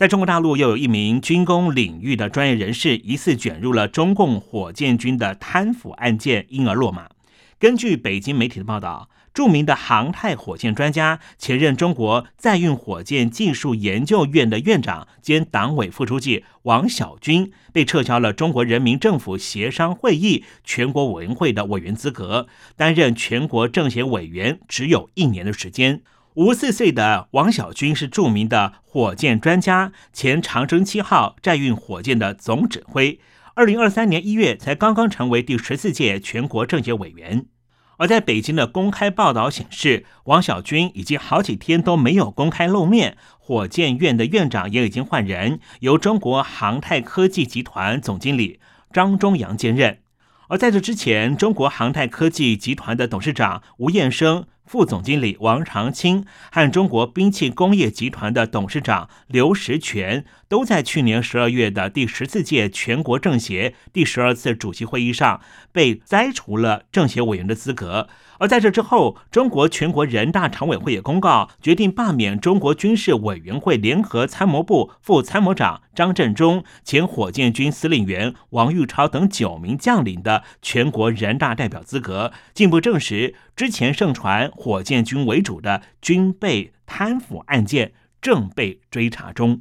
在中国大陆，又有一名军工领域的专业人士疑似卷入了中共火箭军的贪腐案件，因而落马。根据北京媒体的报道，著名的航太火箭专家、前任中国载运火箭技术研究院的院长兼党委副书记王小军，被撤销了中国人民政府协商会议全国委员会的委员资格，担任全国政协委员只有一年的时间。五十四岁的王小军是著名的火箭专家，前长征七号载运火箭的总指挥。二零二三年一月才刚刚成为第十四届全国政协委员。而在北京的公开报道显示，王小军已经好几天都没有公开露面。火箭院的院长也已经换人，由中国航太科技集团总经理张忠阳兼任。而在这之前，中国航太科技集团的董事长吴彦生。副总经理王长青和中国兵器工业集团的董事长刘石泉都在去年十二月的第十四届全国政协第十二次主席会议上被摘除了政协委员的资格。而在这之后，中国全国人大常委会也公告决定罢免中国军事委员会联合参谋部副参谋长张振中、前火箭军司令员王玉超等九名将领的全国人大代表资格，进一步证实之前盛传火箭军为主的军备贪腐案件正被追查中。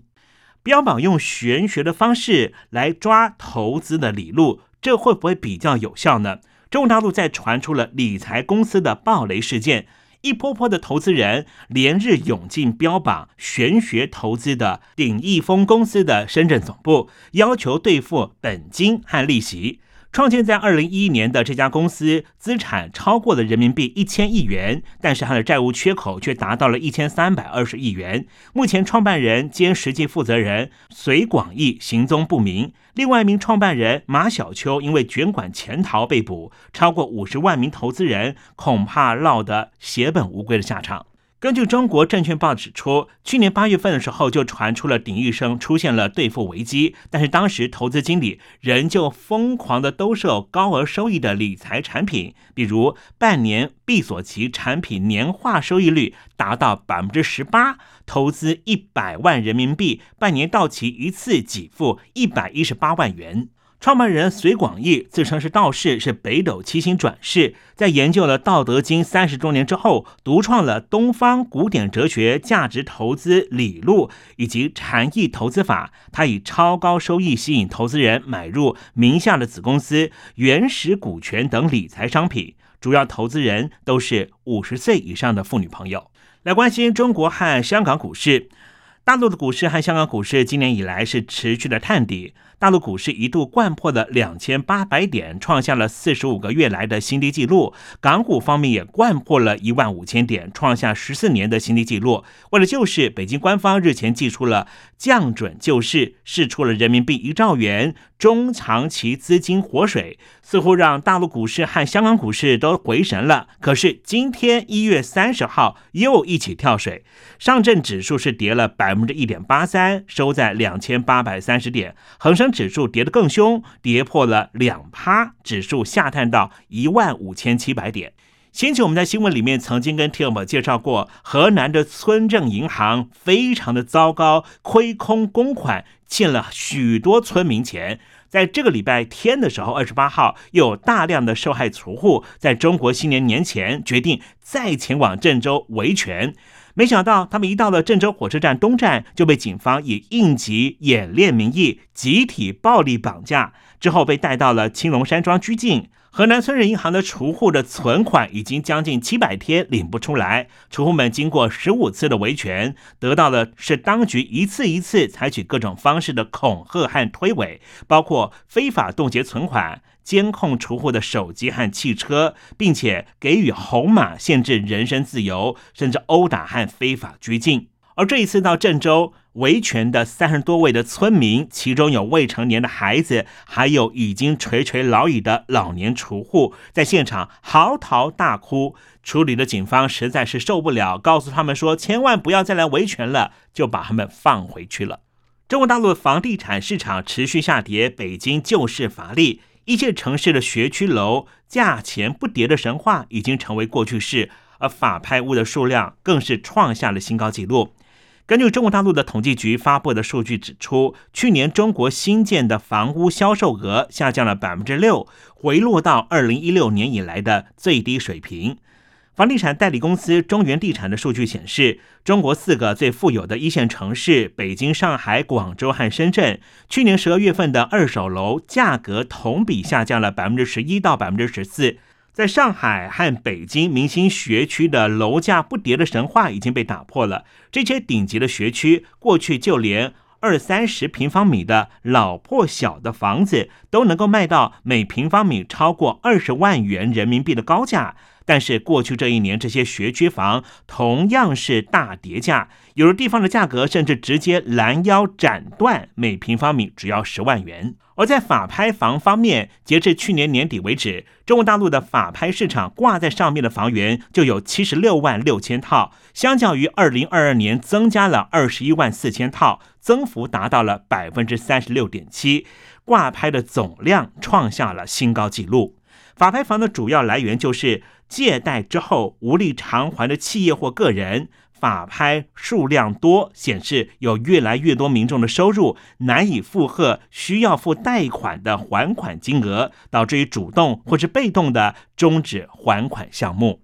标榜用玄学的方式来抓投资的理路，这会不会比较有效呢？中国大陆在传出了理财公司的暴雷事件，一波波的投资人连日涌进标榜玄学投资的鼎益丰公司的深圳总部，要求兑付本金和利息。创建在二零一一年的这家公司资产超过了人民币一千亿元，但是它的债务缺口却达到了一千三百二十亿元。目前创办人兼实际负责人隋广义行踪不明，另外一名创办人马小秋因为卷款潜逃被捕，超过五十万名投资人恐怕落得血本无归的下场。根据中国证券报指出，去年八月份的时候就传出了鼎益生出现了兑付危机，但是当时投资经理仍旧疯狂的兜售高额收益的理财产品，比如半年闭锁期产品年化收益率达到百分之十八，投资一百万人民币，半年到期一次给付一百一十八万元。创办人隋广义自称是道士，是北斗七星转世。在研究了《道德经》三十多年之后，独创了东方古典哲学价值投资理路以及禅意投资法。他以超高收益吸引投资人买入名下的子公司、原始股权等理财商品，主要投资人都是五十岁以上的妇女朋友。来关心中国和香港股市，大陆的股市和香港股市今年以来是持续的探底。大陆股市一度掼破了两千八百点，创下了四十五个月来的新低纪录。港股方面也掼破了一万五千点，创下十四年的新低纪录。为了救市，北京官方日前寄出了降准救市，释出了人民币一兆元中长期资金活水，似乎让大陆股市和香港股市都回神了。可是今天一月三十号又一起跳水，上证指数是跌了百分之一点八三，收在两千八百三十点，恒生。指数跌得更凶，跌破了两趴，指数下探到一万五千七百点。先前我们在新闻里面曾经跟听友们介绍过，河南的村镇银行非常的糟糕，亏空公款，欠了许多村民钱。在这个礼拜天的时候，二十八号，又有大量的受害储户在中国新年年前决定再前往郑州维权。没想到，他们一到了郑州火车站东站，就被警方以应急演练名义集体暴力绑架，之后被带到了青龙山庄拘禁。河南村镇银行的储户的存款已经将近七百天领不出来，储户们经过十五次的维权，得到的是当局一次一次采取各种方式的恐吓和推诿，包括非法冻结存款。监控储户的手机和汽车，并且给予红码，限制人身自由，甚至殴打和非法拘禁。而这一次到郑州，维权的三十多位的村民，其中有未成年的孩子，还有已经垂垂老矣的老年储户，在现场嚎啕大哭。处理的警方实在是受不了，告诉他们说千万不要再来维权了，就把他们放回去了。中国大陆房地产市场持续下跌，北京救市乏力，一线城市的学区楼价钱不跌的神话已经成为过去式，而法拍屋的数量更是创下了新高纪录。根据中国大陆的统计局发布的数据指出，去年中国新建的房屋销售额下降了百分之六，回落到二零一六年以来的最低水平。房地产代理公司中原地产的数据显示，中国四个最富有的一线城市北京、上海、广州和深圳，去年十二月份的二手楼价格同比下降了百分之十一到百分之十四。在上海和北京明星学区的楼价不跌的神话已经被打破了。这些顶级的学区，过去就连二三十平方米的老破小的房子都能够卖到每平方米超过二十万元人民币的高价。但是过去这一年，这些学区房同样是大跌价，有的地方的价格甚至直接拦腰斩断，每平方米只要十万元。而在法拍房方面，截至去年年底为止，中国大陆的法拍市场挂在上面的房源就有七十六万六千套，相较于二零二二年增加了二十一万四千套，增幅达到了百分之三十六点七，挂拍的总量创下了新高纪录。法拍房的主要来源就是借贷之后无力偿还的企业或个人。法拍数量多，显示有越来越多民众的收入难以负荷，需要付贷款的还款金额，导致于主动或是被动的终止还款项目。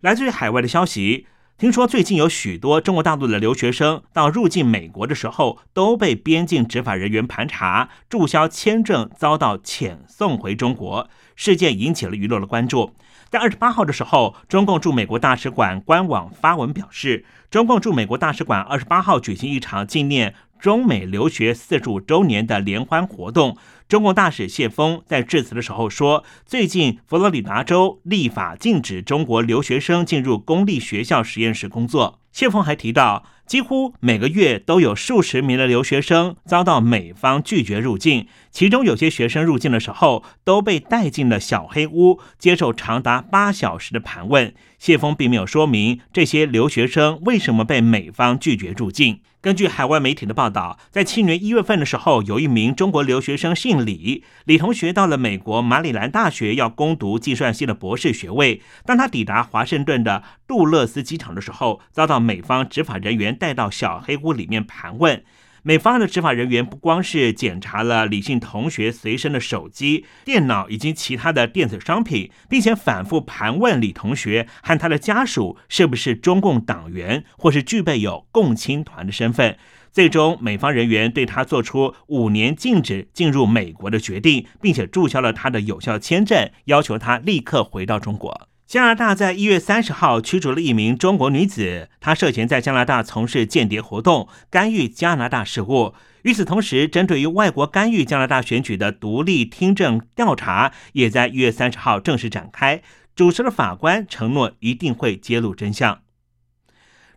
来自于海外的消息，听说最近有许多中国大陆的留学生到入境美国的时候，都被边境执法人员盘查，注销签证，遭到遣送回中国。事件引起了舆论的关注。在二十八号的时候，中共驻美国大使馆官网发文表示，中共驻美国大使馆二十八号举行一场纪念中美留学四十五周年的联欢活动。中共大使谢峰在致辞的时候说，最近佛罗里达州立法禁止中国留学生进入公立学校实验室工作。谢峰还提到。几乎每个月都有数十名的留学生遭到美方拒绝入境，其中有些学生入境的时候都被带进了小黑屋，接受长达八小时的盘问。谢峰并没有说明这些留学生为什么被美方拒绝入境。根据海外媒体的报道，在去年一月份的时候，有一名中国留学生姓李，李同学到了美国马里兰大学要攻读计算机的博士学位。当他抵达华盛顿的杜勒斯机场的时候，遭到美方执法人员带到小黑屋里面盘问。美方的执法人员不光是检查了李姓同学随身的手机、电脑以及其他的电子商品，并且反复盘问李同学和他的家属是不是中共党员或是具备有共青团的身份。最终，美方人员对他做出五年禁止进入美国的决定，并且注销了他的有效签证，要求他立刻回到中国。加拿大在一月三十号驱逐了一名中国女子，她涉嫌在加拿大从事间谍活动，干预加拿大事务。与此同时，针对于外国干预加拿大选举的独立听证调查，也在一月三十号正式展开。主持的法官承诺一定会揭露真相。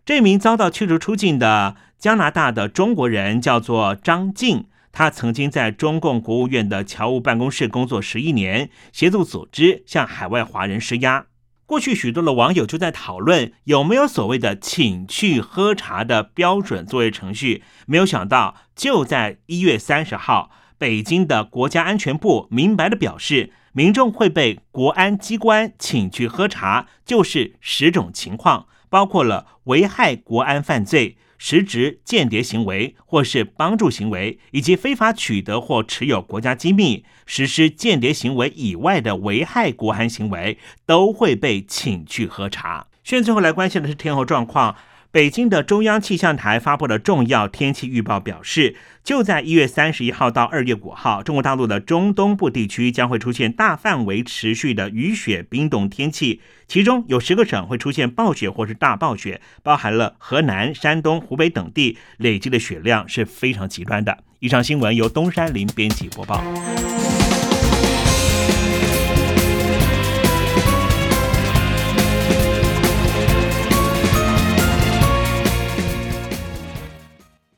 这名遭到驱逐出境的加拿大的中国人叫做张静。他曾经在中共国务院的侨务办公室工作十一年，协助组织向海外华人施压。过去许多的网友就在讨论有没有所谓的请去喝茶的标准作业程序，没有想到就在一月三十号，北京的国家安全部明白的表示，民众会被国安机关请去喝茶，就是十种情况，包括了危害国安犯罪。实质间谍行为，或是帮助行为，以及非法取得或持有国家机密、实施间谍行为以外的危害国安行为，都会被请去核查。现在最后来关心的是天后状况。北京的中央气象台发布了重要天气预报，表示就在一月三十一号到二月五号，中国大陆的中东部地区将会出现大范围持续的雨雪冰冻天气，其中有十个省会出现暴雪或是大暴雪，包含了河南、山东、湖北等地，累积的雪量是非常极端的。以上新闻由东山林编辑播报。